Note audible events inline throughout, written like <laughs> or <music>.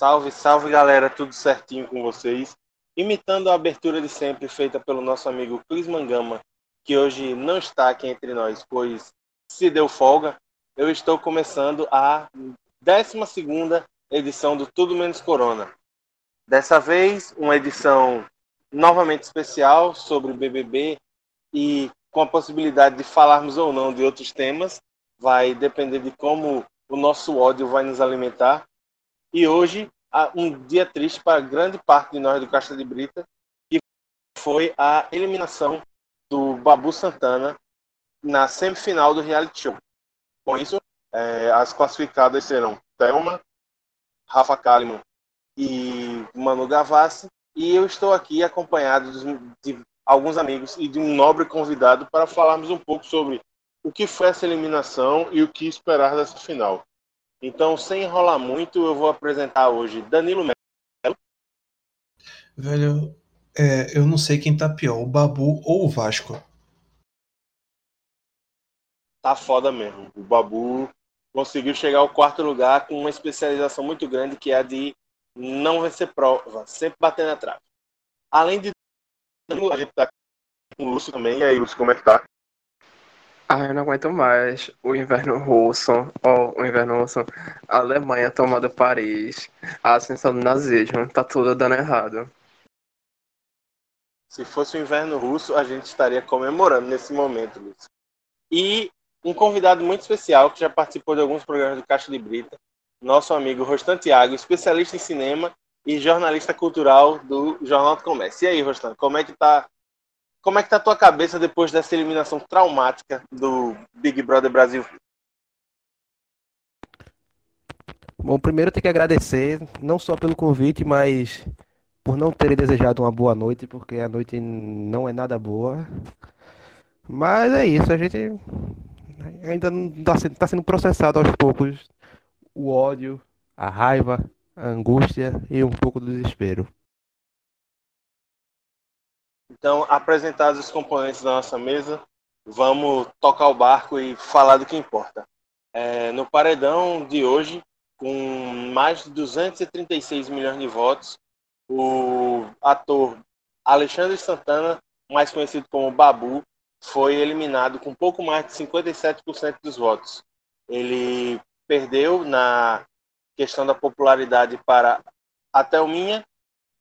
Salve, salve galera, tudo certinho com vocês? Imitando a abertura de sempre feita pelo nosso amigo Cris Mangama, que hoje não está aqui entre nós, pois se deu folga, eu estou começando a 12 edição do Tudo Menos Corona. Dessa vez, uma edição novamente especial sobre BBB e com a possibilidade de falarmos ou não de outros temas, vai depender de como o nosso ódio vai nos alimentar. E hoje, um dia triste para grande parte de nós do Caixa de Brita, que foi a eliminação do Babu Santana na semifinal do reality show. Com isso, é, as classificadas serão Thelma, Rafa Kalimann e Manu Gavassi. E eu estou aqui acompanhado de alguns amigos e de um nobre convidado para falarmos um pouco sobre o que foi essa eliminação e o que esperar dessa final. Então, sem enrolar muito, eu vou apresentar hoje Danilo Melo. Velho, é, eu não sei quem tá pior, o Babu ou o Vasco. Tá foda mesmo. O Babu conseguiu chegar ao quarto lugar com uma especialização muito grande, que é a de não vencer prova, sempre bater na trave. Além de a gente tá com o Lúcio também. E aí, Lúcio, como é que tá? Ah, eu não aguento mais o inverno russo, oh, o inverno russo, a Alemanha tomando Paris, a ascensão do nazismo, tá tudo dando errado. Se fosse o inverno russo, a gente estaria comemorando nesse momento, Lúcio. E um convidado muito especial que já participou de alguns programas do Caixa de Brita, nosso amigo Rostan Tiago, especialista em cinema e jornalista cultural do Jornal do Comércio. E aí, Rostan, como é que tá como é que tá a tua cabeça depois dessa eliminação traumática do Big Brother Brasil? Bom, primeiro eu tenho que agradecer, não só pelo convite, mas por não terem desejado uma boa noite, porque a noite não é nada boa. Mas é isso, a gente ainda está sendo, tá sendo processado aos poucos o ódio, a raiva, a angústia e um pouco do desespero. Então, apresentados os componentes da nossa mesa, vamos tocar o barco e falar do que importa. É, no paredão de hoje, com mais de 236 milhões de votos, o ator Alexandre Santana, mais conhecido como Babu, foi eliminado com pouco mais de 57% dos votos. Ele perdeu na questão da popularidade para a Thelminha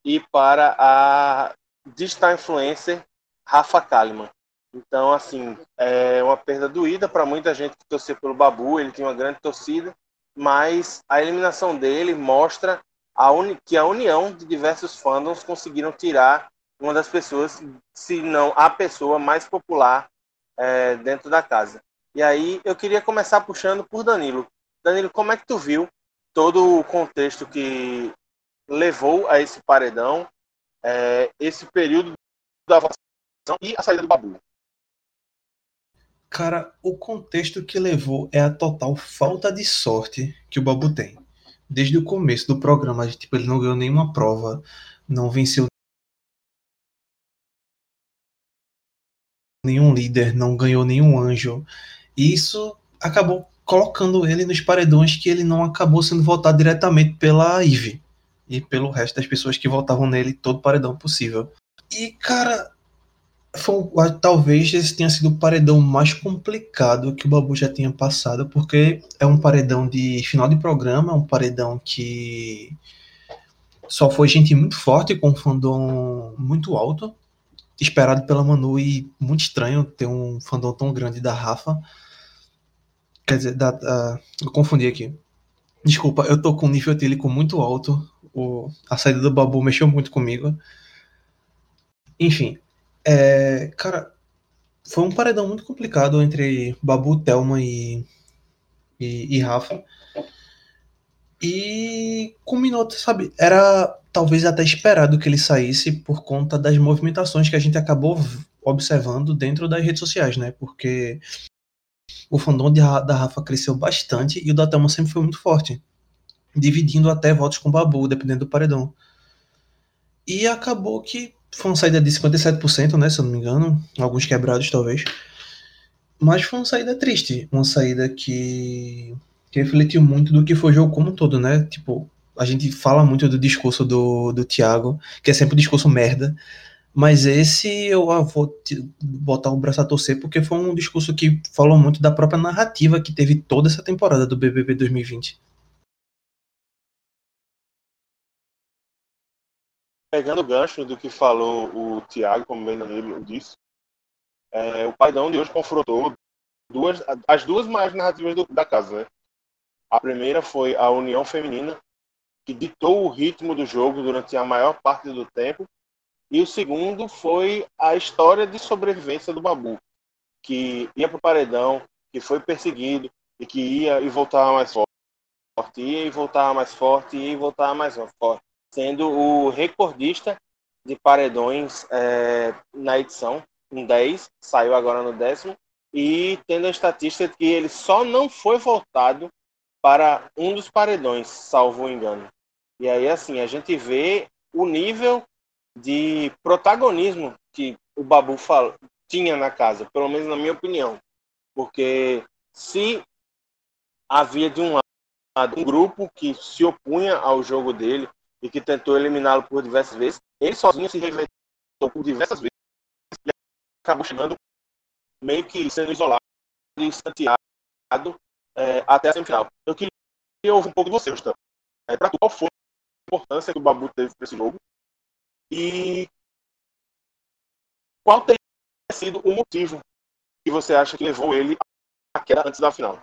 e para a digital influencer Rafa Kalimann. Então, assim, é uma perda doída para muita gente que torceu pelo Babu, ele tinha uma grande torcida, mas a eliminação dele mostra a que a união de diversos fandoms conseguiram tirar uma das pessoas, se não a pessoa mais popular é, dentro da casa. E aí eu queria começar puxando por Danilo. Danilo, como é que tu viu todo o contexto que levou a esse paredão é, esse período da vacinação e a saída do Babu? Cara, o contexto que levou é a total falta de sorte que o Babu tem. Desde o começo do programa, tipo, ele não ganhou nenhuma prova, não venceu nenhum líder, não ganhou nenhum anjo. E isso acabou colocando ele nos paredões que ele não acabou sendo votado diretamente pela Ive e pelo resto das pessoas que votavam nele todo paredão possível. E, cara, foi, talvez esse tenha sido o paredão mais complicado que o Babu já tinha passado, porque é um paredão de final de programa, um paredão que só foi gente muito forte, com um fandom muito alto, esperado pela Manu, e muito estranho ter um fandom tão grande da Rafa. Quer dizer, da, da, eu confundi aqui. Desculpa, eu tô com um nível etílico muito alto o, a saída do Babu mexeu muito comigo. Enfim, é, cara, foi um paredão muito complicado entre Babu, Thelma e, e, e Rafa. E culminou, sabe? Era talvez até esperado que ele saísse por conta das movimentações que a gente acabou observando dentro das redes sociais, né? Porque o fandom de, da Rafa cresceu bastante e o da Thelma sempre foi muito forte dividindo até votos com o Babu, dependendo do paredão. E acabou que foi uma saída de 57%, né, se eu não me engano, alguns quebrados talvez. Mas foi uma saída triste, uma saída que, que refletiu muito do que foi o jogo como um todo, né? Tipo, a gente fala muito do discurso do, do Tiago, que é sempre um discurso merda, mas esse eu ah, vou botar o braço a torcer porque foi um discurso que falou muito da própria narrativa que teve toda essa temporada do BBB 2020. Pegando o gancho do que falou o Tiago, como bem ele disse, é, o Paidão de hoje confrontou duas, as duas maiores narrativas do, da casa. Né? A primeira foi a União Feminina, que ditou o ritmo do jogo durante a maior parte do tempo, e o segundo foi a história de sobrevivência do Babu, que ia para o paredão, que foi perseguido e que ia e voltava mais forte, ia e voltava mais forte, ia e voltava mais forte, sendo o recordista de paredões é, na edição, em 10, saiu agora no décimo, e tendo a estatística de que ele só não foi voltado para um dos paredões, salvo engano. E aí, assim, a gente vê o nível de protagonismo que o Babu tinha na casa, pelo menos na minha opinião. Porque se havia de um lado um grupo que se opunha ao jogo dele e que tentou eliminá-lo por diversas vezes, ele sozinho se rejeitou por diversas vezes e acabou chegando meio que sendo isolado e distanciado é, até a semifinal. Eu queria ouvir um pouco de você, Gustavo. É, qual foi a importância que o Babu teve para esse jogo e qual tem sido o motivo que você acha que levou ele à queda antes da final?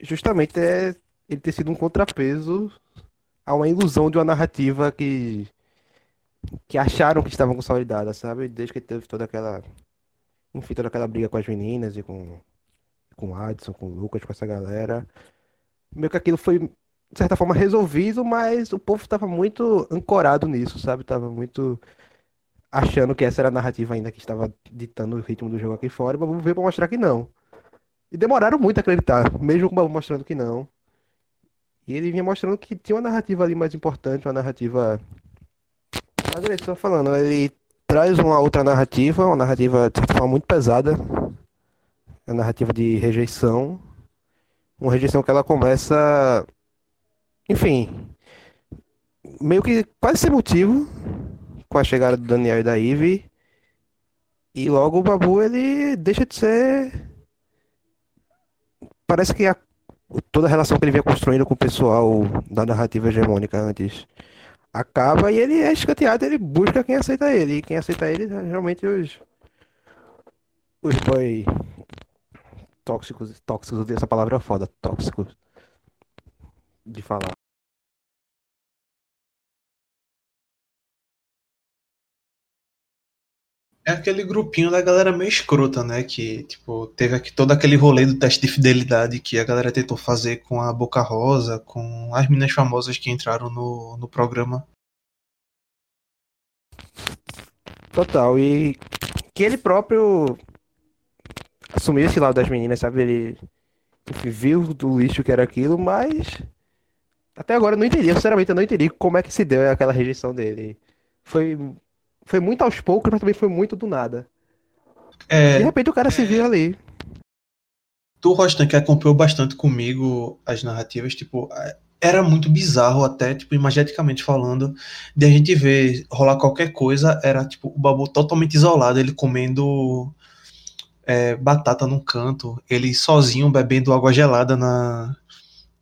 Justamente é ele ter sido um contrapeso a uma ilusão de uma narrativa que que acharam que estavam consolidadas, sabe? Desde que teve toda aquela enfim, toda aquela briga com as meninas e com com o Adson, com o Lucas, com essa galera. Meio que aquilo foi de certa forma, resolvido, mas o povo estava muito ancorado nisso, sabe? Tava muito achando que essa era a narrativa ainda que estava ditando o ritmo do jogo aqui fora, mas vamos ver para mostrar que não. E demoraram muito a acreditar, mesmo mostrando que não. E ele vinha mostrando que tinha uma narrativa ali mais importante, uma narrativa. Mas ele está falando, ele traz uma outra narrativa, uma narrativa de certa forma muito pesada, a narrativa de rejeição, uma rejeição que ela começa enfim, meio que quase sem motivo com a chegada do Daniel e da Ivy. E logo o Babu ele deixa de ser. Parece que a... toda a relação que ele vinha construindo com o pessoal da narrativa hegemônica antes acaba e ele é escanteado, ele busca quem aceita ele. E quem aceita ele realmente os. Os boy tóxicos, tóxicos, essa palavra é foda, tóxicos de falar. É aquele grupinho da galera meio escrota, né? Que, tipo, teve aqui todo aquele rolê do teste de fidelidade que a galera tentou fazer com a Boca Rosa, com as meninas famosas que entraram no, no programa. Total, e que ele próprio assumiu esse lado das meninas, sabe? Ele enfim, viu do lixo que era aquilo, mas até agora eu não entendi, sinceramente eu não entendi como é que se deu aquela rejeição dele. Foi, foi muito aos poucos, mas também foi muito do nada. É, de repente o cara se viu ali. Tu, Rostan, que acompanhou bastante comigo as narrativas, tipo, é, era muito bizarro até, tipo, imageticamente falando, de a gente ver rolar qualquer coisa, era, tipo, o Babu totalmente isolado, ele comendo é, batata num canto, ele sozinho bebendo água gelada na,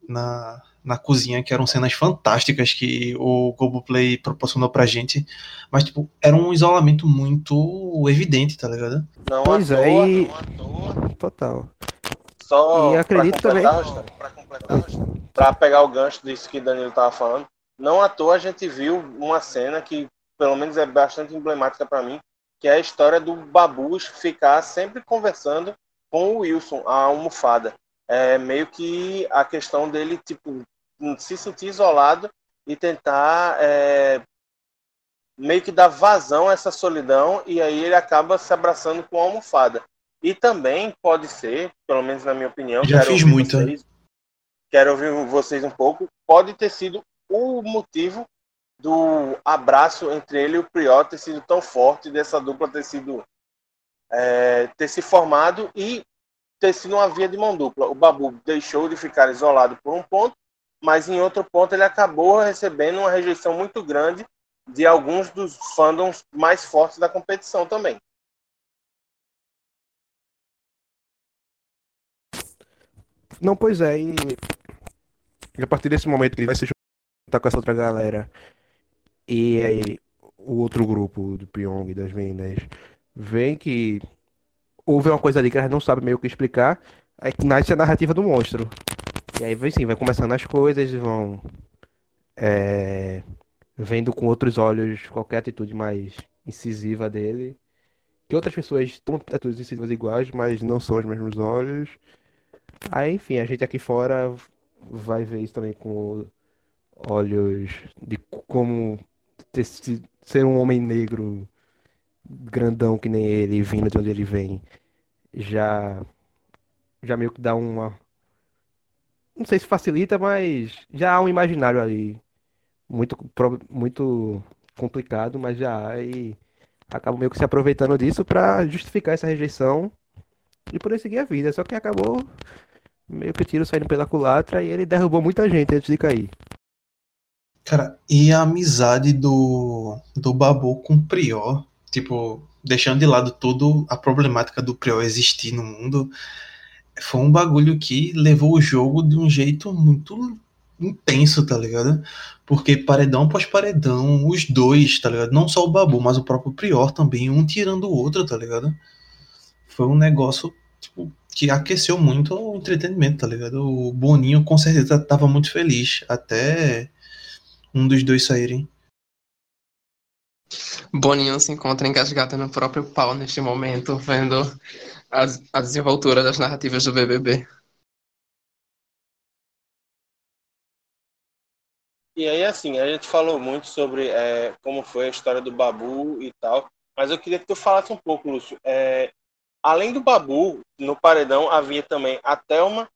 na, na cozinha, que eram cenas fantásticas que o Globoplay proporcionou pra gente. Mas, tipo, era um isolamento muito evidente, tá ligado? Não pois à é, e... não à toa. Total. Só e acredito pra também. Pra completar, pra pegar o gancho disso que o Danilo tava falando, não à toa a gente viu uma cena que, pelo menos, é bastante emblemática para mim, que é a história do Babus ficar sempre conversando com o Wilson, a almofada. É meio que a questão dele, tipo, se sentir isolado e tentar é, meio que dar vazão a essa solidão e aí ele acaba se abraçando com a almofada. E também pode ser, pelo menos na minha opinião, já fiz muito. Vocês, quero ouvir vocês um pouco, pode ter sido o motivo do abraço entre ele e o Prior ter sido tão forte, dessa dupla ter sido é, ter se formado e ter sido uma via de mão dupla. O Babu deixou de ficar isolado por um ponto mas em outro ponto ele acabou recebendo uma rejeição muito grande de alguns dos fandoms mais fortes da competição também. Não, pois é, e a partir desse momento que ele vai se juntar com essa outra galera e aí o outro grupo do Pyong das meninas vem que houve uma coisa ali que elas não sabem meio que explicar, aí nasce a narrativa do monstro. E aí vai sim, vai começando as coisas, vão é, vendo com outros olhos qualquer atitude mais incisiva dele. Que outras pessoas tomam atitudes incisivas iguais, mas não são os mesmos olhos. Aí, enfim, a gente aqui fora vai ver isso também com olhos de como ter, ser um homem negro grandão que nem ele, vindo de onde ele vem, já já meio que dá uma não sei se facilita, mas já há um imaginário ali muito muito complicado, mas já há e acabam meio que se aproveitando disso para justificar essa rejeição e poder seguir a vida. Só que acabou meio que o tiro saindo pela culatra e ele derrubou muita gente antes de cair. Cara, e a amizade do, do Babu com o Prior, tipo, deixando de lado toda a problemática do Prior existir no mundo, foi um bagulho que levou o jogo de um jeito muito intenso, tá ligado? Porque paredão após paredão, os dois, tá ligado? Não só o Babu, mas o próprio Prior também, um tirando o outro, tá ligado? Foi um negócio, tipo, que aqueceu muito o entretenimento, tá ligado? O Boninho com certeza tava muito feliz até um dos dois saírem. Boninho se encontra engasgado no próprio pau neste momento, vendo a, a desenvoltura das narrativas do BBB. E aí, assim, a gente falou muito sobre é, como foi a história do Babu e tal, mas eu queria que tu falasse um pouco, Lúcio. É, além do Babu, no paredão havia também a Thelma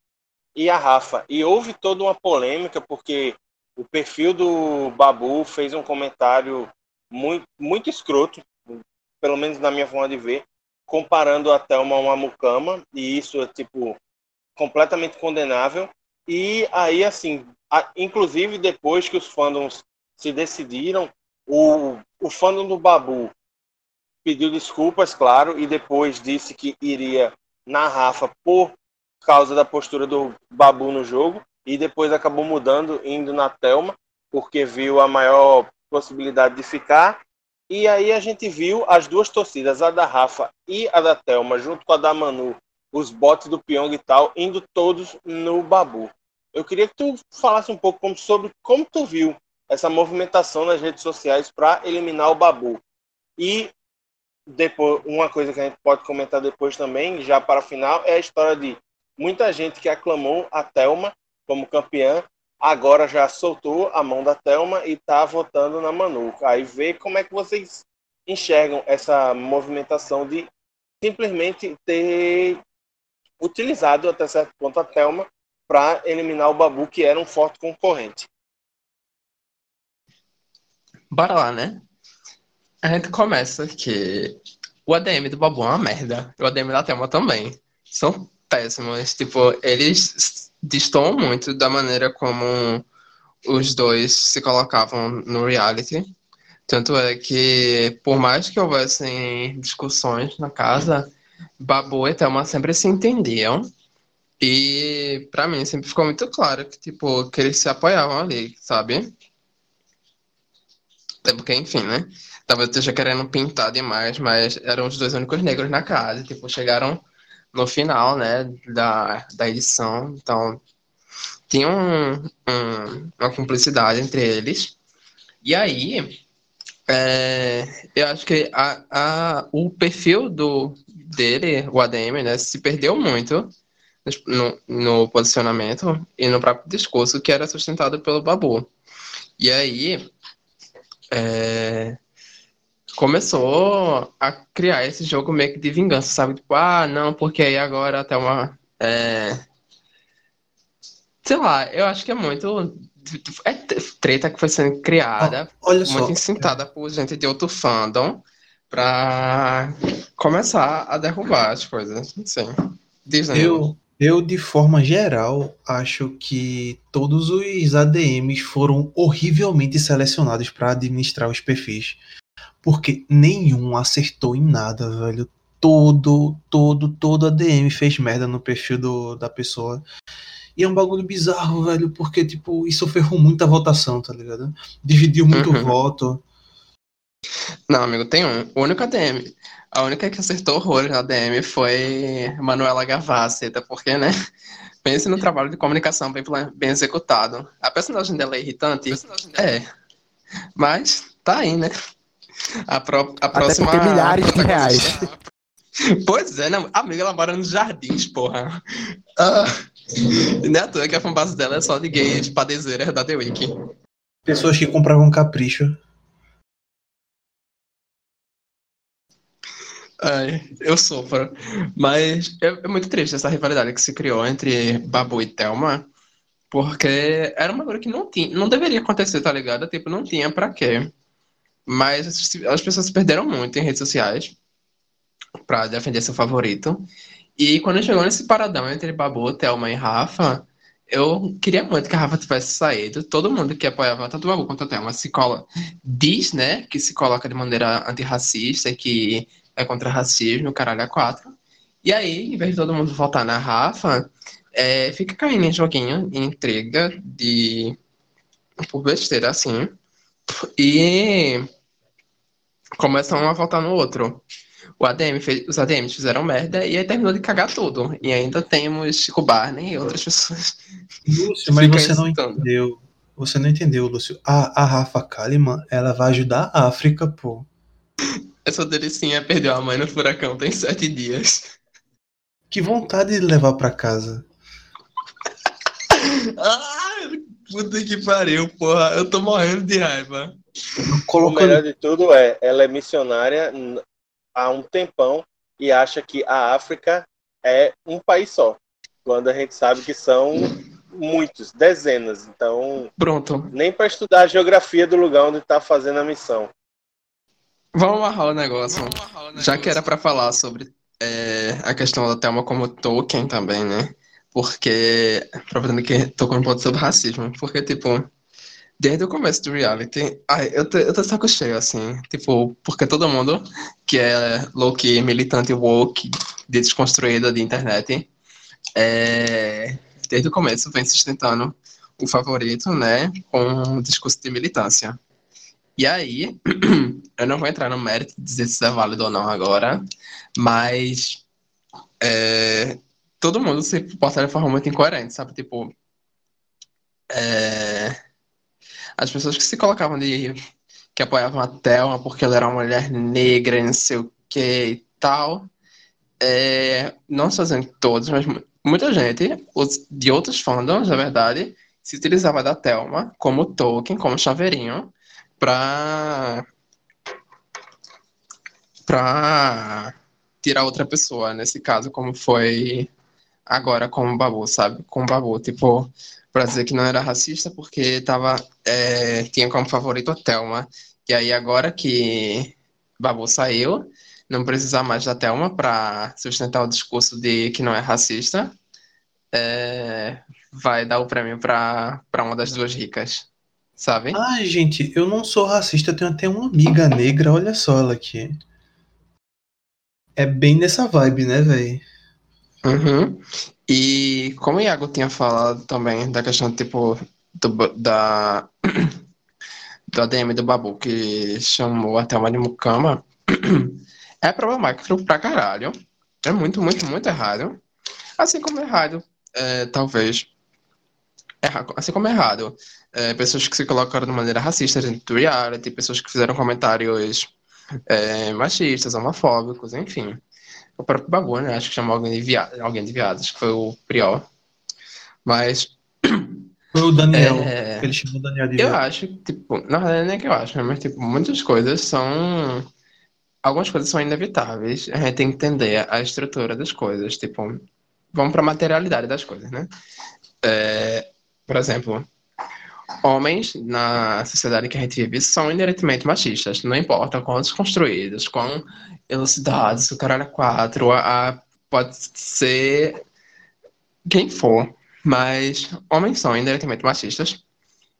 e a Rafa. E houve toda uma polêmica, porque o perfil do Babu fez um comentário muito, muito escroto, pelo menos na minha forma de ver, comparando a Thelma a uma mucama, e isso é, tipo, completamente condenável. E aí, assim, a, inclusive depois que os fandoms se decidiram, o, o fandom do Babu pediu desculpas, claro, e depois disse que iria na Rafa por causa da postura do Babu no jogo e depois acabou mudando, indo na Telma, porque viu a maior possibilidade de ficar. E aí a gente viu as duas torcidas, a da Rafa e a da Telma, junto com a da Manu, os botes do Pyong e tal, indo todos no Babu. Eu queria que tu falasse um pouco sobre como tu viu essa movimentação nas redes sociais para eliminar o Babu. E depois, uma coisa que a gente pode comentar depois também, já para o final, é a história de muita gente que aclamou a Telma como campeã, agora já soltou a mão da Thelma e está votando na Manu. Aí vê como é que vocês enxergam essa movimentação de simplesmente ter utilizado até certo ponto a Thelma para eliminar o Babu, que era um forte concorrente. Bora lá, né? A gente começa que o ADM do Babu é uma merda. O ADM da Thelma também. São péssimos. Tipo, eles distam muito da maneira como os dois se colocavam no reality. Tanto é que, por mais que houvessem discussões na casa, Babu e Thelma sempre se entendiam. E para mim sempre ficou muito claro que, tipo, que eles se apoiavam ali, sabe? Até porque, enfim, né? Talvez eu esteja querendo pintar demais, mas eram os dois únicos negros na casa. Tipo, chegaram no final, né, da, da edição. Então, tinha um, um, uma cumplicidade entre eles. E aí, é, eu acho que a, a, o perfil do, dele, o ADM, né, se perdeu muito no, no posicionamento e no próprio discurso que era sustentado pelo Babu. E aí, é, começou a criar esse jogo meio que de vingança, sabe? Tipo, ah, não, porque aí agora até uma. É... Sei lá, eu acho que é muito. É treta que foi sendo criada, oh, olha muito só. incitada por gente de outro fandom pra começar a derrubar as coisas. Sim. Eu, Eu, de forma geral, acho que todos os ADMs foram horrivelmente selecionados para administrar os perfis. Porque nenhum acertou em nada, velho. Todo, todo, todo ADM fez merda no perfil do, da pessoa. E é um bagulho bizarro, velho, porque, tipo, isso ferrou muita votação, tá ligado? Dividiu muito Uhum. voto. Não, amigo, tem um. O único ADM. A única que acertou horrores na ADM foi Manuela Gavassi, até porque, né? Pense no trabalho de comunicação bem, bem executado. A personagem dela é irritante? É. Mas tá aí, né? A, pró- a Até próxima. porque milhares de protagonista- <laughs> Pois é, né? Amiga, ela mora nos jardins, porra. Não é à toa que a fanbase dela é só de gays padezeiras da The Week. Pessoas que compravam capricho. Ai, eu sofro. Mas é, é muito triste essa rivalidade que se criou entre Babu e Thelma, porque era uma coisa que não tinha, não deveria acontecer, tá ligado? Tipo, não tinha pra quê. Mas as, as pessoas se perderam muito em redes sociais pra defender seu favorito. E quando chegou nesse paradão entre Babu, Thelma e Rafa, eu queria muito que a Rafa tivesse saído. Todo mundo que apoiava tanto o Babu quanto a Thelma se cola, diz, né, que se coloca de maneira antirracista, que é contra racismo, caralho, a quatro. E aí, em vez de todo mundo votar na Rafa, é, fica caindo em joguinho, em intriga, de por besteira, assim. E começam um a votar no outro. O ADM fez- os ADMs fizeram merda e aí terminou de cagar tudo. E ainda temos Chico Barney e outras pessoas. <laughs> Lúcio, mas você não entendeu. Você não entendeu, Lúcio. A, a Rafa Kalimann, ela vai ajudar a África, pô. Essa delicinha perdeu a mãe no furacão tem sete dias. Que vontade de levar pra casa. <laughs> Ah, puta que pariu, porra. Eu tô morrendo de raiva. O Colocando melhor de tudo é, ela é missionária há um tempão e acha que a África é um país só, quando a gente sabe que são muitos, dezenas. Então, Pronto. nem para estudar a geografia do lugar onde está fazendo a missão. Vamos amarrar o negócio. Já que era pra falar sobre é, a questão da Thelma como Tolkien também, né? Porque, aproveitando que tocou um ponto sobre racismo, porque, tipo, desde o começo do reality, ai, eu tô, eu tô saco cheio, assim, tipo, porque todo mundo que é low-key, militante woke, de desconstruída de internet, é, desde o começo vem sustentando o favorito, né, com um discurso de militância. E aí, <clears throat> eu não vou entrar no mérito de dizer se isso é válido ou não agora, mas é, todo mundo se porta de forma muito incoerente, sabe? Tipo, é, as pessoas que se colocavam de que apoiavam a Thelma porque ela era uma mulher negra, e não sei o que e tal, é, não que todos, mas mu- muita gente de outros fandoms, na verdade, se utilizava da Thelma como token, como chaveirinho, pra pra tirar outra pessoa, nesse caso, como foi agora com o Babu, sabe? Com o Babu, tipo, pra dizer que não era racista porque tava, é, tinha como favorito a Thelma. E aí agora que Babu saiu, não precisa mais da Thelma pra sustentar o discurso de que não é racista, é, vai dar o prêmio pra, pra uma das duas ricas, sabe? Ai, gente, eu não sou racista, eu tenho até uma amiga negra, olha só ela aqui. É bem nessa vibe, né, velho? Uhum. E como o Iago tinha falado também da questão, tipo, do, da, <clears throat> do ADM do Babu, que chamou a Thelma de Mucama, é problemático pra caralho. É muito, muito, muito errado. Assim como é errado, é, talvez, assim como é errado, é, pessoas que se colocaram de maneira racista dentro do reality, pessoas que fizeram comentários é, machistas, homofóbicos, enfim. O próprio Babu, né? Acho que chamou alguém de viado, alguém de viado, acho que foi o Priol. Mas <coughs> Foi o Daniel, É. ele chamou o Daniel de eu viado. acho que, tipo, na verdade não é que eu acho, né? Mas, tipo, muitas coisas são. Algumas coisas são inevitáveis. A gente tem que entender a estrutura das coisas. Tipo, vamos para a materialidade das coisas, né? É, por exemplo, homens na sociedade que a gente vive são inerentemente machistas. Não importa quão desconstruídos, quão elucidados, o caralho é quatro, a, a- pode ser quem for, mas homens são indiretamente machistas.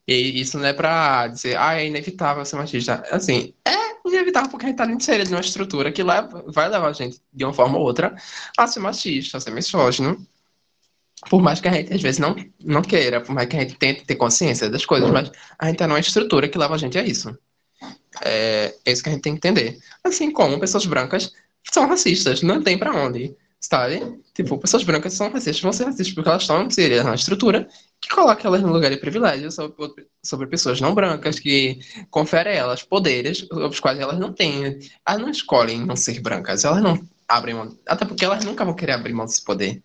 E isso não é pra dizer, ah, é inevitável ser machista. Assim, é inevitável porque a gente tá inserido numa estrutura que leva, vai levar a gente, de uma forma ou outra, a ser machista, a ser misógino. Por mais que a gente, às vezes, não, não queira, por mais que a gente tente ter consciência das coisas, mas a gente tá numa estrutura que leva a gente a isso. É, é isso que a gente tem que entender. Assim como pessoas brancas são racistas, não tem para onde sabe? Tipo, pessoas brancas são racistas, vão ser racistas porque elas estão inseridas na estrutura que coloca elas no lugar de privilégio sobre, sobre pessoas não brancas, que confere a elas poderes os quais elas não têm. Elas não escolhem não ser brancas, elas não abrem mão, até porque elas nunca vão querer abrir mão desse poder.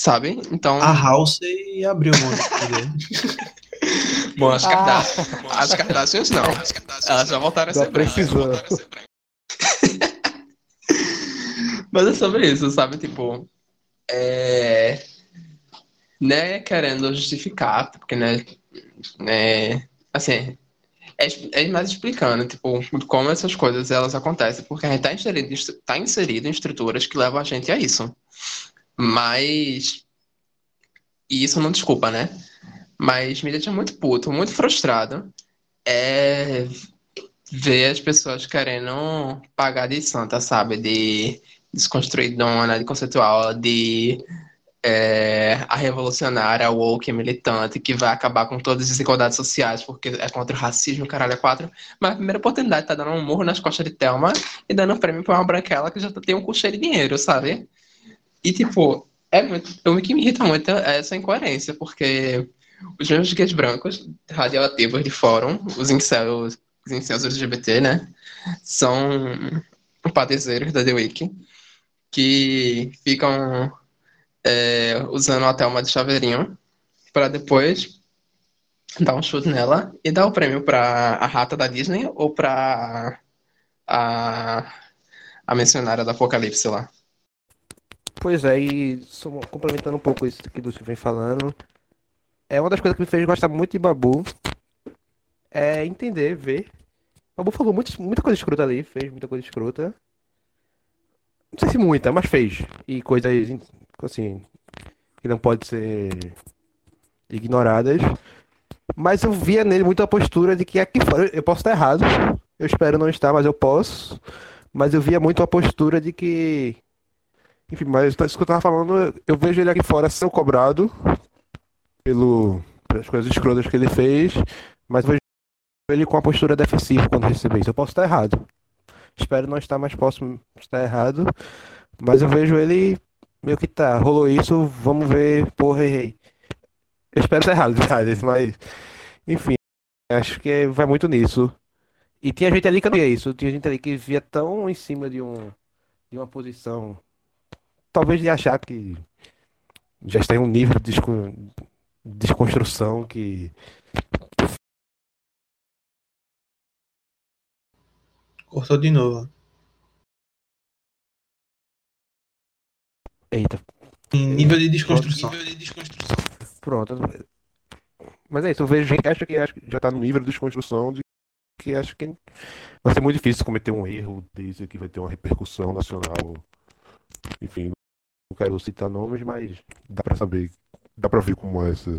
Sabe? Então. A House abriu desse <laughs> poder. Bom, as, ah. as Kardashians não. Elas já voltaram a ser brancas. <laughs> Mas é sobre isso, sabe? Tipo, é... né, querendo justificar, porque, né, né assim, é, é mais explicando, tipo, como essas coisas, elas acontecem, porque a gente tá inserido, tá inserido em estruturas que levam a gente a isso. Mas, e isso não desculpa, né? Mas me deixa muito puto, muito frustrado, é ver as pessoas querendo pagar de santa, sabe? De desconstruidona, de conceitual, de é, a revolucionária, a woke, militante, que vai acabar com todas as desigualdades sociais, porque é contra o racismo, caralho, é quatro. Mas a primeira oportunidade tá dando um murro nas costas de Thelma e dando um prêmio pra uma branquela que já tem um custo de dinheiro, sabe? E, tipo, é muito. O que me irrita muito é essa incoerência, porque os mesmos gays brancos, radioativos de fórum, os incels, os incels LGBT, né? São padeceiros da The Week que ficam é, usando a Thelma de chaveirinho para depois dar um chute nela e dar o prêmio para a rata da Disney ou para a, a mencionária do Apocalipse lá. Pois é, e complementando um pouco isso que você vem falando, é uma das coisas que me fez gostar muito de Babu é entender, ver. Babu falou muito, muita coisa escrota ali, fez muita coisa escrota. Não sei se muita, mas fez. E coisas, assim, que não pode ser ignoradas. Mas eu via nele muita postura de que aqui fora, eu posso estar errado, eu espero não estar, mas eu posso. Mas eu via muito a postura de que. Enfim, mas isso que eu tava falando, eu vejo ele aqui fora sendo cobrado pelo, pelas coisas escrotas que ele fez, mas vejo ele com a postura defensiva quando receber isso. Eu posso estar errado. Espero não estar mais próximo de estar errado. Mas eu vejo ele meio que tá. Rolou isso, vamos ver, porra, errei. Eu espero estar errado, <laughs> mas. Enfim, acho que vai muito nisso. E tinha gente ali que não via isso. Tinha gente ali que via tão em cima de, um, de uma posição. Talvez de achar que já está em um nível de desconstrução que Cortou de novo. Eita. Em nível de desconstrução. Pronto. Mas é isso, eu vejo gente que acha que já está no nível de desconstrução de que acha que vai ser muito difícil cometer um erro desse que vai ter uma repercussão nacional. Enfim, não quero citar nomes, mas dá para saber, dá para ver como é essa.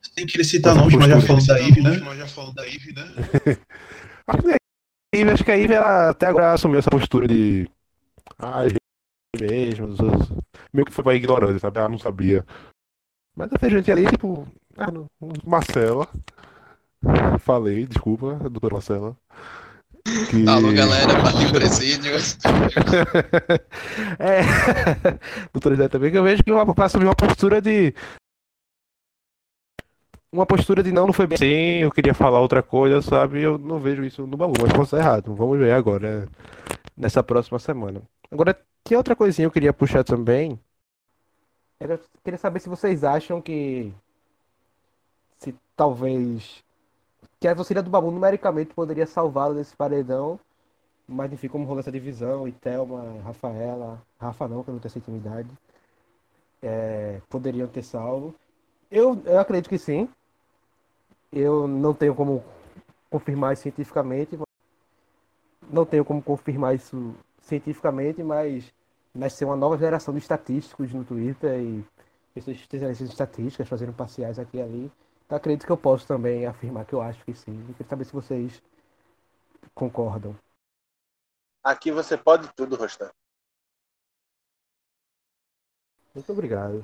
Você tem que citar nomes, mas já falou da Ive, né? Mas já da Ive, né? Eve, acho que a Eve ela até agora assumiu essa postura de. Ah, mesmo. Meio que foi pra ignorância, sabe? Ah, não sabia. Mas eu vejo gente ali, tipo. Ah, não, Marcela. Falei, desculpa, doutora Marcela. Que... Alô, galera, partiu presídio. <laughs> é. Zé também, que eu vejo que ela assumiu uma postura de uma postura de não, não foi bem assim, eu queria falar outra coisa, sabe? Eu não vejo isso no baú, mas posso estar errado. Vamos ver agora, nessa próxima semana. Agora, tinha outra coisinha que eu queria puxar também. Era, queria saber se vocês acham que. Se talvez. Que a torcida do Babu numericamente poderia salvá-lo desse paredão. Mas enfim, como rolou essa divisão, e Thelma, Rafaela, Rafa não, que não tem essa intimidade. É, poderiam ter salvo. Eu, eu acredito que sim. Eu não tenho como confirmar isso cientificamente. Não tenho como confirmar isso cientificamente, mas nasceu uma nova geração de estatísticos no Twitter e pessoas especialistas em estatísticas fazendo parciais aqui e ali. Então acredito que eu posso também afirmar que eu acho que sim. Eu queria saber se vocês concordam. Aqui você pode tudo, Rostan. Muito obrigado.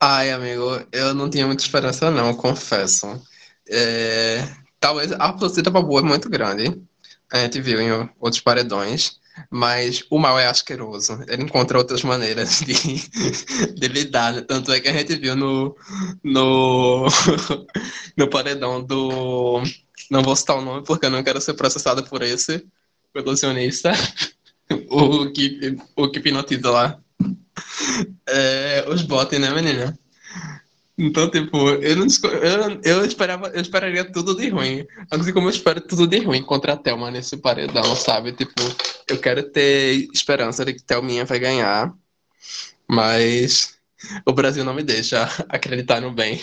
Ai, amigo, eu não tinha muita esperança, não, confesso. É, talvez a torcida pra boa é muito grande. A gente viu em outros paredões. Mas o mal é asqueroso. Ele encontra outras maneiras de, <laughs> de lidar. Tanto é que a gente viu no, no, <laughs> no paredão do. Não vou citar o nome porque eu não quero ser processado por esse ilusionista. <laughs> O que, o que hipnotiza lá. É, os bots, né, menina? Então, tipo, eu não eu, eu esperava, eu esperaria tudo de ruim. Assim como eu espero tudo de ruim contra a Thelma nesse paredão, sabe? Tipo, eu quero ter esperança de que Thelminha vai ganhar, mas o Brasil não me deixa <laughs> acreditar no bem.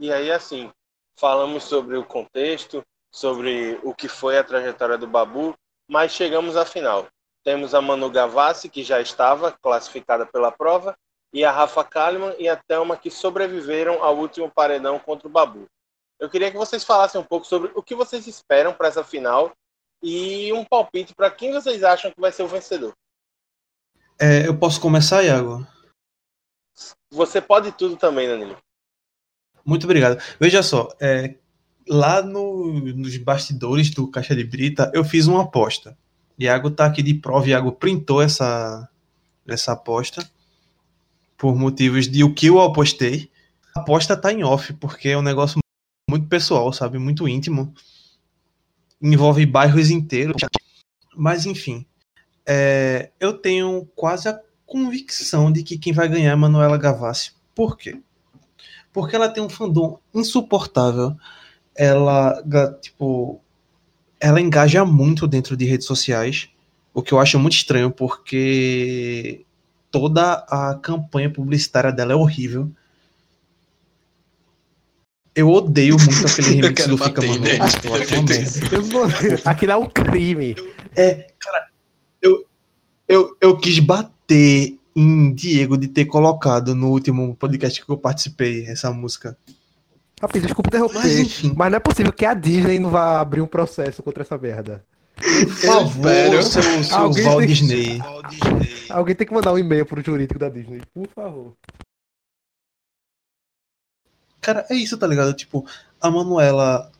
E aí, assim, falamos sobre o contexto, sobre o que foi a trajetória do Babu, mas chegamos à final. Temos a Manu Gavassi, que já estava classificada pela prova, e a Rafa Kalimann e a Thelma, que sobreviveram ao último paredão contra o Babu. Eu queria que vocês falassem um pouco sobre o que vocês esperam para essa final e um palpite para quem vocês acham que vai ser o vencedor. É, eu posso começar, Iago? Você pode tudo também, Danilo. Muito obrigado. Veja só, é, lá no, nos bastidores do Caixa de Brita, eu fiz uma aposta. Iago tá aqui de prova, Iago printou essa, essa aposta por motivos de o que eu apostei. A aposta tá em off, porque é um negócio muito pessoal, sabe? Muito íntimo. Envolve bairros inteiros. Mas, enfim, é, eu tenho quase a convicção de que quem vai ganhar é Manuela Gavassi. Por quê? Porque ela tem um fandom insuportável. Ela, tipo, ela engaja muito dentro de redes sociais, o que eu acho muito estranho, porque toda a campanha publicitária dela é horrível. Eu odeio muito aquele <laughs> remix do Fica Mano. Aquilo é um crime. É, cara, eu, eu, eu quis bater em Diego de ter colocado no último podcast que eu participei essa música. Rapidinho, desculpa interromper, mas, mas, não é possível que a Disney não vá abrir um processo contra essa merda. Por favor, seu, seu Alguém Walt Disney. Alguém tem que mandar um e-mail pro jurídico da Disney, por favor. Cara, é isso, tá ligado? Tipo, a Manuela.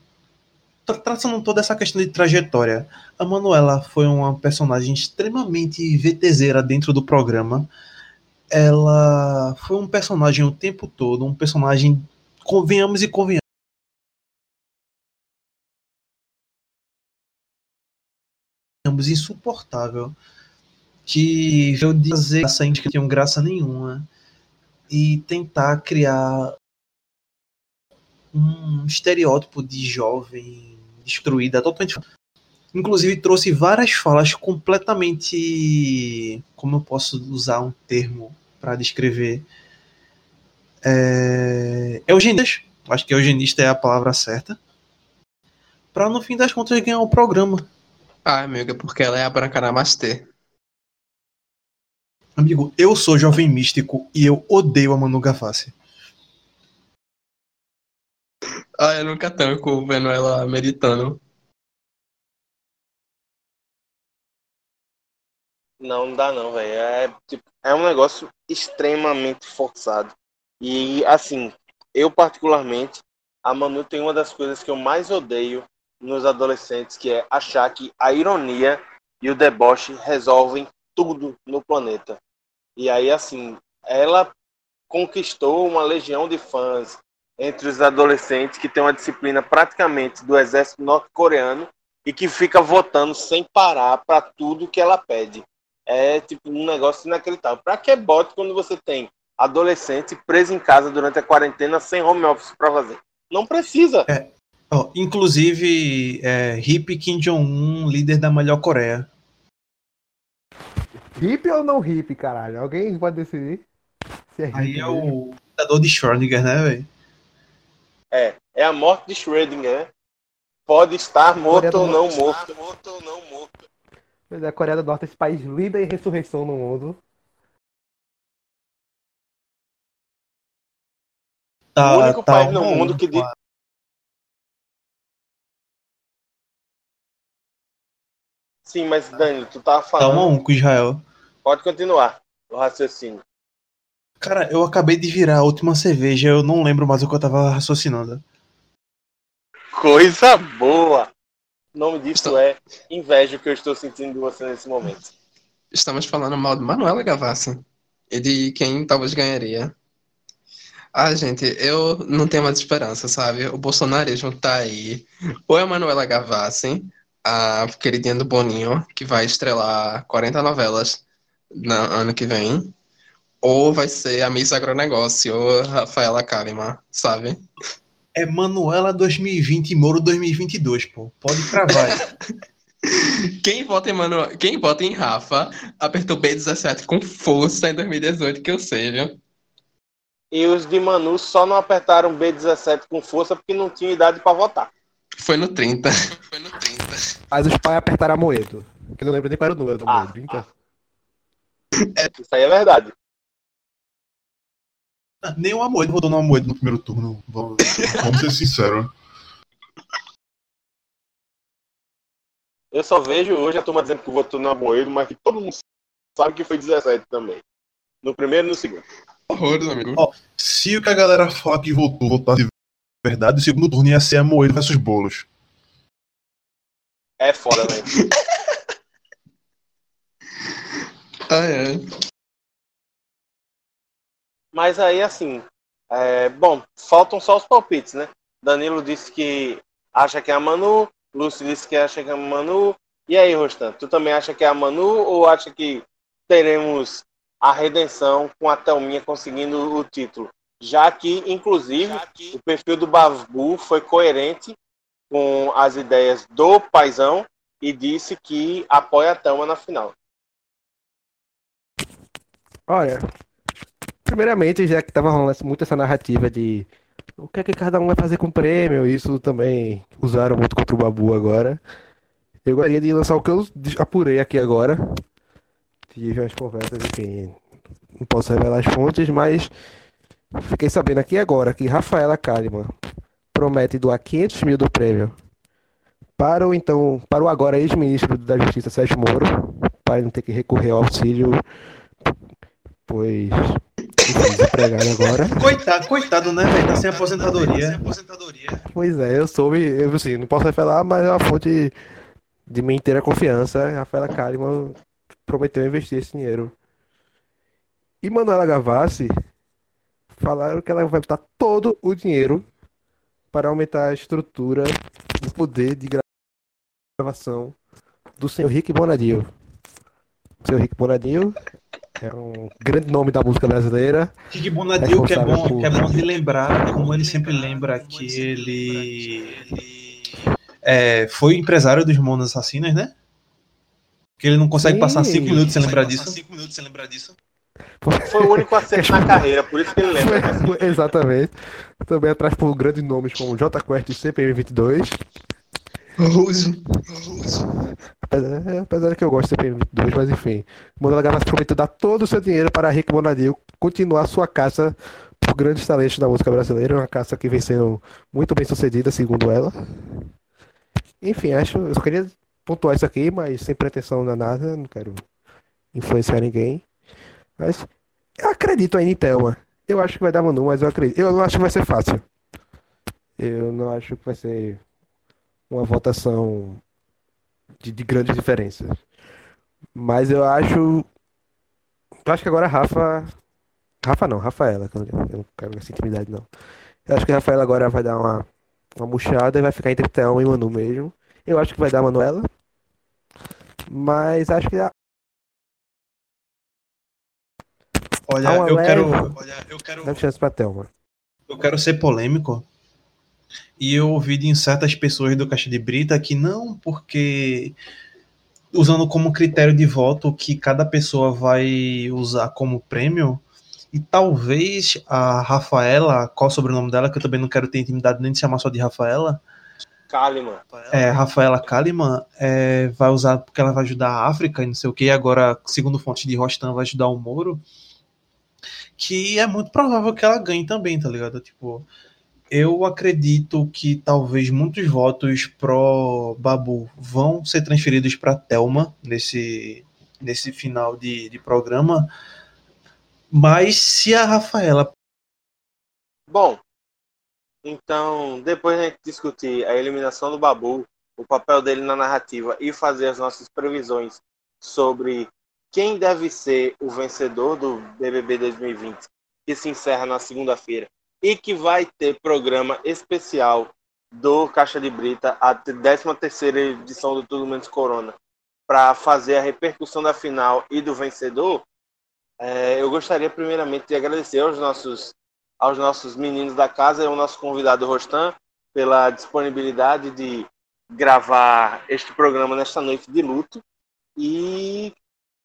Tra traçando toda essa questão de trajetória. A Manuela foi uma personagem extremamente VTZera dentro do programa. Ela foi um personagem o tempo todo, um personagem convenhamos e convenhamos. insuportável que eu dizer essa que não tinham graça nenhuma e tentar criar um estereótipo de jovem destruída totalmente inclusive trouxe várias falas completamente como eu posso usar um termo para descrever é, eugenias, acho que eugenista é a palavra certa, para no fim das contas ganhar o programa. Ah, amiga, porque ela é a Branca Namastê. Amigo, eu sou jovem místico e eu odeio a Manu Gavassi. Ah, eu nunca tanco vendo ela meditando. Não, não dá não, velho. É, tipo, é um negócio extremamente forçado. E assim, eu particularmente, a Manu tem uma das coisas que eu mais odeio nos adolescentes, que é achar que a ironia e o deboche resolvem tudo no planeta. E aí, assim, ela conquistou uma legião de fãs entre os adolescentes que tem uma disciplina praticamente do exército norte-coreano e que fica votando sem parar para tudo que ela pede. É tipo um negócio inacreditável. Para que bote quando você tem adolescente preso em casa durante a quarentena sem home office para fazer. Não precisa. É. Oh, inclusive, é, Hip Kim Jong-un, líder da melhor Coreia. Hip ou não hip, caralho? Alguém pode decidir? Se é Aí é o ditador de Schrödinger, né, velho? É, é a morte de Schrödinger, né? Pode estar morto ou não morto. morto ou não morto. Pois é, a Coreia do Norte, esse país líder em ressurreição no mundo. Tá, o único tá país um no mundo que diz. claro. Sim, mas Dani, tu tava Tá um a falando. um com Israel. Pode continuar o raciocínio. Cara, eu acabei de virar a última cerveja, eu não lembro mais o que eu tava raciocinando. Coisa boa! O nome disso Estou- é inveja que eu estou sentindo de você nesse momento. Estamos falando mal de Manuela Gavassi e de quem talvez ganharia. Ah, gente, eu não tenho mais esperança, sabe? O bolsonarismo tá aí. Ou é a Manuela Gavassi, a queridinha do Boninho, que vai estrelar 40 novelas no ano que vem, ou vai ser a Miss Agronegócio, ou Rafaela Kalimann, sabe? É Manuela 2020 e Moro 2022, pô. Pode cravar. <laughs> Quem vota em Manu... Quem vota em Rafa apertou B17 com força em 2018, que eu sei, viu? E os de Manu só não apertaram B17 com força porque não tinham idade para votar. Foi no 30. Foi no 30. Mas os pais apertaram a Moedo. Que eu não lembro nem qual era o número da Ah, Moedo. 30? Isso aí é verdade. Nem o Amoedo votou no Amoedo no primeiro turno. Vamos, vamos ser sinceros. Eu só vejo hoje a turma dizendo que votou no Amoedo, mas que todo mundo sabe que foi 17 também. No primeiro e no segundo. Horrores, amigo. Ó, Se o que a galera fala que votou votasse de verdade, o segundo turno ia ser Amoedo versus Bolos. É foda, velho. <laughs> Ai, ai. Mas aí, assim, é, bom, faltam só os palpites, né? Danilo disse que acha que é a Manu, Lúcio disse que acha que é a Manu. E aí, Rostan, tu também acha que é a Manu ou acha que teremos a redenção com a Thelminha conseguindo o título? Já que, inclusive, o perfil do Babu foi coerente com as ideias do Paizão e disse que apoia a Thelma na final. Olha, primeiramente, já que tava rolando muito essa narrativa de o que é que cada um vai fazer com o prêmio, isso também usaram muito contra o Babu agora. Eu gostaria de lançar o que eu apurei aqui agora. Tive umas conversas, enfim, não posso revelar as fontes, mas fiquei sabendo aqui agora que Rafaela Kalimann promete doar 500 mil do prêmio para o então, para o agora ex-ministro da Justiça Sérgio Moro, para ele não ter que recorrer ao auxílio pois desempregado agora. Coitado, coitado, né, velho? Tá sem aposentadoria. Pois é, eu soube, eu assim, não posso revelar, mas é uma fonte de minha inteira confiança. Rafaela Kalimann prometeu investir esse dinheiro. E Manuela Gavassi falaram que ela vai botar todo o dinheiro para aumentar a estrutura e o poder de gravação do senhor Rick Bonadio. O senhor Rick Bonadio é um grande nome da música brasileira. Kiki Bonadil, que é bom, por- que é bom de lembrar, como ele sempre lembra, que ele é, foi empresário dos Monos Assassinas, né? Que ele não consegue Sim. passar cinco minutos sem lembrar disso. Foi o único acerto na carreira, por isso que ele lembra. Foi- Exatamente. Também atrás por grandes nomes como J Quest e CPM22. Russo. Apesar, é, apesar que eu gosto de CPM22, mas enfim. Manuela Gavassi prometeu dar todo o seu dinheiro para Rick Bonadil continuar sua caça por grandes talentos da música brasileira. Uma caça que vem sendo muito bem sucedida, segundo ela. Enfim, acho. Eu só queria pontuar isso aqui, mas sem pretensão a nada. Não quero influenciar ninguém. Mas eu acredito ainda em Thelma. Eu acho que vai dar Manu, mas eu acredito. Eu não acho que vai ser fácil. Eu não acho que vai ser uma votação de, de grandes diferenças. Mas eu acho. Eu acho que agora a Rafa. Rafa não, Rafaela. eu não quero essa intimidade, não. Eu acho que a Rafaela agora vai dar uma, uma murchada e vai ficar entre Thelma e Manu mesmo. Eu acho que vai dar a Manuela. Mas acho que a Olha, Há uma eu leve- quero, olha, eu quero, dá chance pra Thelma. eu quero ser polêmico. E eu ouvi de certas pessoas do Caixa de Brita que não, porque usando como critério de voto que cada pessoa vai usar como prêmio. E talvez a Rafaela, qual é o sobrenome dela, que eu também não quero ter intimidade nem de chamar só de Rafaela, Kalimann. É, Rafaela Kalimann é, vai usar porque ela vai ajudar a África e não sei o que. Agora, segundo fonte de Rostam, vai ajudar o Moro. Que é muito provável que ela ganhe também, tá ligado? Tipo, eu acredito que talvez muitos votos pro Babu vão ser transferidos para Telma nesse, nesse final de, de programa. Mas se a Rafaela. Bom, então, depois de a gente discutir a eliminação do Babu, o papel dele na narrativa e fazer as nossas previsões sobre quem deve ser o vencedor do BBB 2020, que se encerra na segunda-feira, e que vai ter programa especial do Caixa de Brita, a 13ª edição do Tudo Menos Corona, para fazer a repercussão da final e do vencedor, é, eu gostaria primeiramente de agradecer aos nossos aos nossos meninos da casa e ao nosso convidado Rostan pela disponibilidade de gravar este programa nesta noite de luto e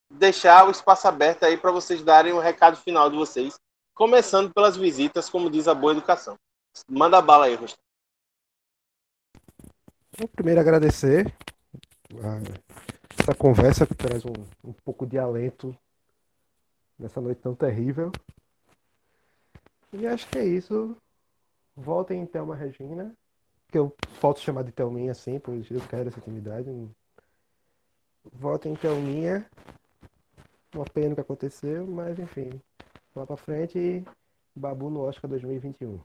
deixar o espaço aberto aí para vocês darem o recado final de vocês, começando pelas visitas, como diz a boa educação. Manda bala aí, Rostan. Vou primeiro agradecer essa conversa que traz um, um pouco de alento nessa noite tão terrível. E acho que é isso. Voltem em Thelma Regina. Que eu posso chamar de Thelminha assim, pois eu quero essa intimidade. Voltem em Thelminha. Uma pena que aconteceu, mas enfim. Lá pra frente e Babu no Oscar 2021.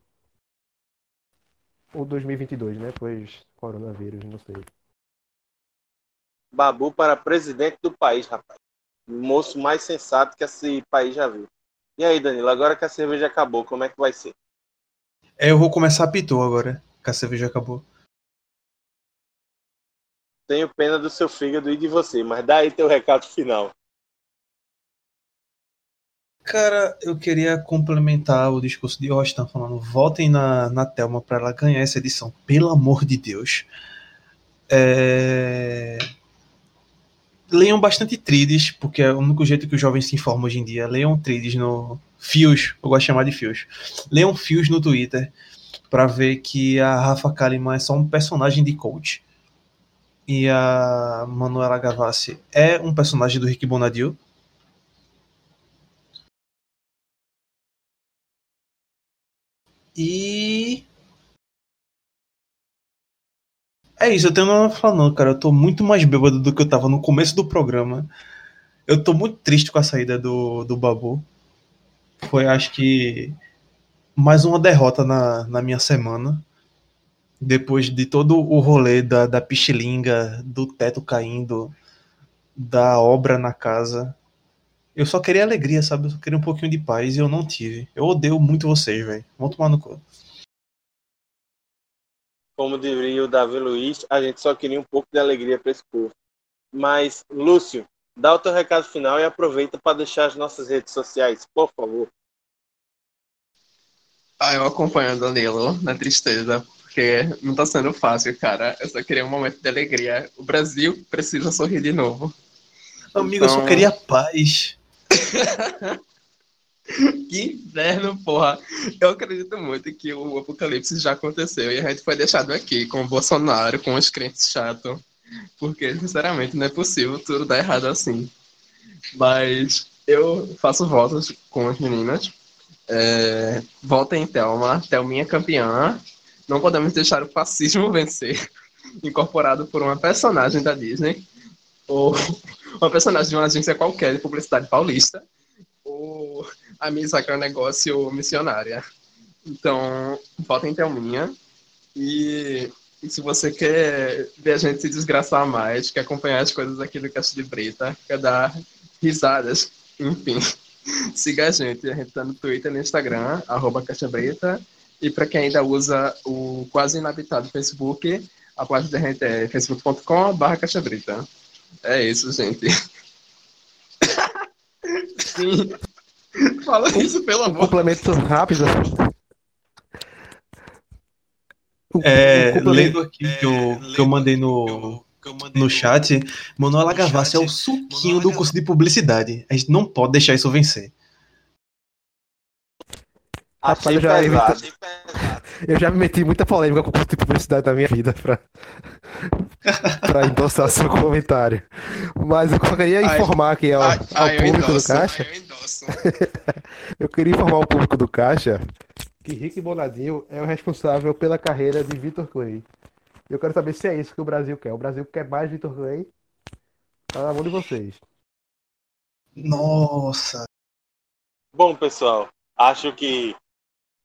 Ou 2022, né? Pois coronavírus, não sei. Babu para presidente do país, rapaz. O moço mais sensato que esse país já viu. E aí, Danilo, agora que a cerveja acabou, como é que vai ser? É, eu vou começar a pitou agora, que a cerveja acabou. Tenho pena do seu fígado e de você, mas dá aí teu recado final. Cara, eu queria complementar o discurso de Austin falando: votem na, na Thelma para ela ganhar essa edição, pelo amor de Deus. É leiam bastante trides, porque é o único jeito que os jovens se informam hoje em dia. Leiam trides no fios, eu gosto de chamar de fios. Leiam fios no Twitter para ver que a Rafa Kalimann é só um personagem de coach. E a Manuela Gavassi é um personagem do Rick Bonadio. E É isso, eu tenho nada pra falar, não, cara. Eu tô muito mais bêbado do que eu tava no começo do programa. Eu tô muito triste com a saída do, do Babu. Foi, acho que, mais uma derrota na, na minha semana. Depois de todo o rolê da, da pichilinga, do teto caindo, da obra na casa. Eu só queria alegria, sabe? Eu só queria um pouquinho de paz e eu não tive. Eu odeio muito vocês, velho. Vão tomar no cu como diria o Davi Luiz, a gente só queria um pouco de alegria para esse povo. Mas, Lúcio, dá o teu recado final e aproveita para deixar as nossas redes sociais, por favor. Ah, eu acompanho o Danilo na tristeza, porque não tá sendo fácil, cara. Eu só queria um momento de alegria. O Brasil precisa sorrir de novo. Amigo, então... eu só então queria paz. <laughs> que inferno, porra. Eu acredito muito que o apocalipse já aconteceu e a gente foi deixado aqui com o Bolsonaro, com os crentes chatos. Porque, sinceramente, não é possível tudo dar errado assim. Mas eu faço votos com as meninas. É, votem em Thelma. Thelminha campeã. Não podemos deixar o fascismo vencer. <laughs> Incorporado por uma personagem da Disney. Ou <laughs> uma personagem de uma agência qualquer de publicidade paulista. A missa que é negócio missionária. Então, volta em Thelminha. E, e se você quer ver a gente se desgraçar mais, quer acompanhar as coisas aqui do Caixa de Brita, quer dar risadas, enfim, <laughs> siga a gente. A gente tá no Twitter e no Instagram, arroba Brita. E para quem ainda usa o quase inabitado Facebook, a página da gente é facebook.com.br. É isso, gente. <laughs> Sim. Fala isso, pelo amor. Complemento rápido. É, lendo aqui que eu, que eu mandei no, no chat, Manuela Gavassi é o suquinho do curso de publicidade. A gente não pode deixar isso vencer. Rapaz, eu já, pesado. <laughs> eu já me meti em muita polêmica com o curso de publicidade na minha vida pra, pra endossar seu comentário. Mas eu queria informar aqui ao, ao público do endosso, Caixa. eu. <laughs> Eu queria informar o público do Caixa que Rick Bonadinho é o responsável pela carreira de Vitor Clay. Eu quero saber se é isso que o Brasil quer. O Brasil quer mais Vitor Clay? Tá na mão de vocês. Nossa. Bom, pessoal, acho que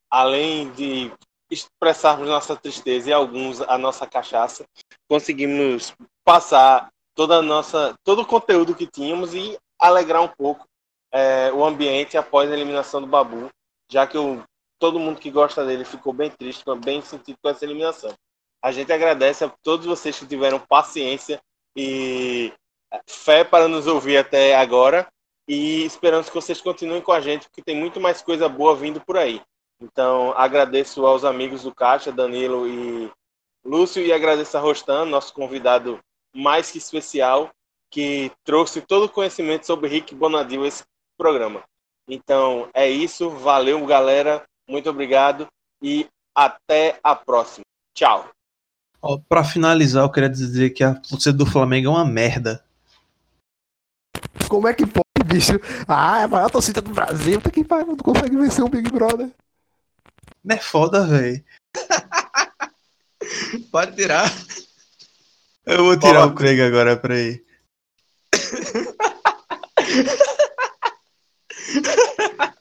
além de expressarmos nossa tristeza e alguns a nossa cachaça, conseguimos passar toda nossa, todo o conteúdo que tínhamos e alegrar um pouco é, o ambiente após a eliminação do Babu, já que o, todo mundo que gosta dele ficou bem triste, bem sentido com essa eliminação. A gente agradece a todos vocês que tiveram paciência e fé para nos ouvir até agora e esperamos que vocês continuem com a gente, porque tem muito mais coisa boa vindo por aí. Então, agradeço aos amigos do Caixa, Danilo e Lúcio, e agradeço a Rostan, nosso convidado mais que especial, que trouxe todo o conhecimento sobre Rick Bonadil esse programa. Então, é isso. Valeu, galera. Muito obrigado e até a próxima. Tchau. Ó, pra finalizar, eu queria dizer que a torcida do Flamengo é uma merda. Como é que pode, bicho? Ah, é a maior torcida do Brasil. Tá que pariu, não consegue vencer um Big Brother. Não é foda, velho. <laughs> Pode tirar. Eu vou tirar Pode. o Craig agora, peraí. <laughs>